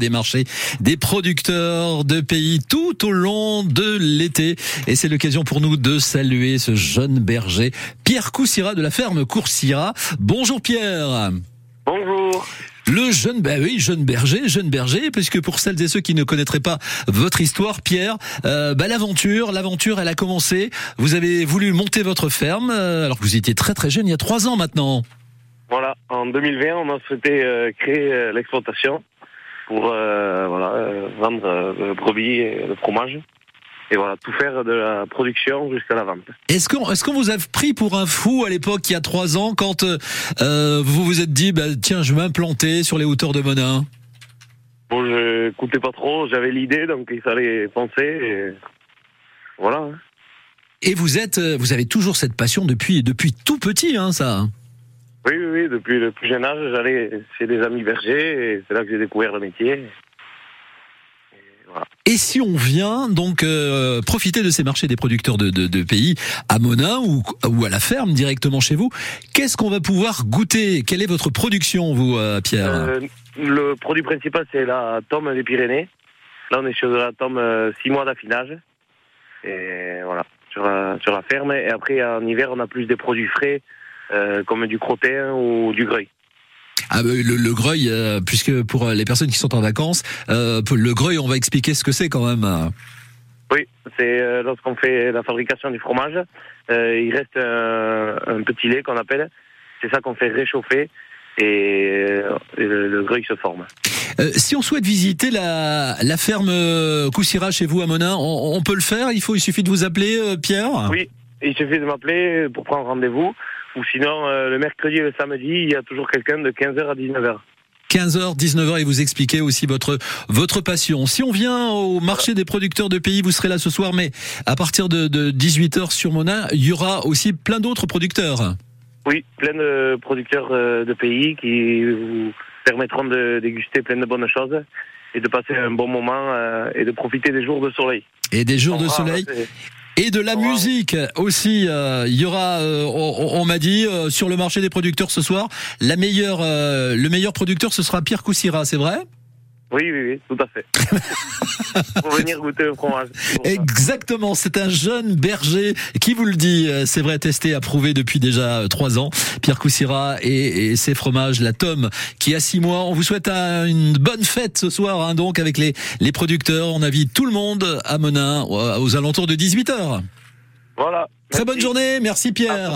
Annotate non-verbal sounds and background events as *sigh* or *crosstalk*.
des marchés, des producteurs de pays tout au long de l'été. Et c'est l'occasion pour nous de saluer ce jeune berger, Pierre Coussira de la ferme Coursira. Bonjour Pierre. Bonjour. Le jeune, bah oui, jeune berger, jeune berger, puisque pour celles et ceux qui ne connaîtraient pas votre histoire, Pierre, euh, bah, l'aventure, l'aventure, elle a commencé. Vous avez voulu monter votre ferme, euh, alors que vous étiez très très jeune, il y a trois ans maintenant. Voilà, en 2020, on a souhaité euh, créer l'exploitation pour euh, voilà, euh, vendre euh, le brebis et le fromage. Et voilà, tout faire de la production jusqu'à la vente. Est-ce qu'on qu'on vous a pris pour un fou à l'époque, il y a trois ans, quand euh, vous vous êtes dit, bah, tiens, je vais m'implanter sur les hauteurs de Monin? Bon, je écoutais pas trop, j'avais l'idée, donc il fallait penser. Et voilà. hein. Et vous êtes, vous avez toujours cette passion depuis depuis tout petit, hein, ça. Oui, oui, oui, depuis le plus jeune âge, j'allais chez des amis bergers et c'est là que j'ai découvert le métier. Et voilà. Et si on vient donc euh, profiter de ces marchés des producteurs de, de, de pays à Monin ou, ou à la ferme directement chez vous, qu'est-ce qu'on va pouvoir goûter? Quelle est votre production, vous, euh, Pierre? Euh, le produit principal, c'est la tome des Pyrénées. Là, on est sur la tome 6 mois d'affinage. Et voilà, sur la, sur la ferme. Et après, en hiver, on a plus des produits frais, euh, comme du crottin ou du greuil. Ah, bah, le, le greuil, euh, puisque pour les personnes qui sont en vacances, euh, le greuil, on va expliquer ce que c'est quand même. Oui, c'est euh, lorsqu'on fait la fabrication du fromage, euh, il reste un, un petit lait qu'on appelle. C'est ça qu'on fait réchauffer et, euh, le, le greuil se forme. Euh, si on souhaite visiter la, la ferme euh, Coussira chez vous à Monin, on, on peut le faire? Il faut, il suffit de vous appeler, euh, Pierre? Oui, il suffit de m'appeler pour prendre rendez-vous. Ou sinon, euh, le mercredi et le samedi, il y a toujours quelqu'un de 15h à 19h. 15h, 19h et vous expliquez aussi votre votre passion. Si on vient au marché des producteurs de pays, vous serez là ce soir, mais à partir de, de 18h sur Monin, il y aura aussi plein d'autres producteurs. Oui, plein de producteurs euh, de pays qui vous permettront de déguster plein de bonnes choses et de passer un bon moment euh, et de profiter des jours de soleil. Et des jours de soleil et de la Wow. musique aussi. euh, Il y aura, euh, on, on m'a dit euh, sur le marché des producteurs ce soir, la meilleure, euh, le meilleur producteur ce sera Pierre Coussira, c'est vrai? Oui, oui, oui, tout à fait. *laughs* pour venir goûter le fromage. Exactement, c'est un jeune berger qui vous le dit, euh, c'est vrai, testé, approuvé depuis déjà euh, trois ans. Pierre Coussira et, et ses fromages, la tome, qui a six mois. On vous souhaite un- une bonne fête ce soir, hein, donc avec les, les producteurs. On invite tout le monde à Monin euh, aux alentours de 18h. Voilà. Très Merci. bonne journée, merci Pierre.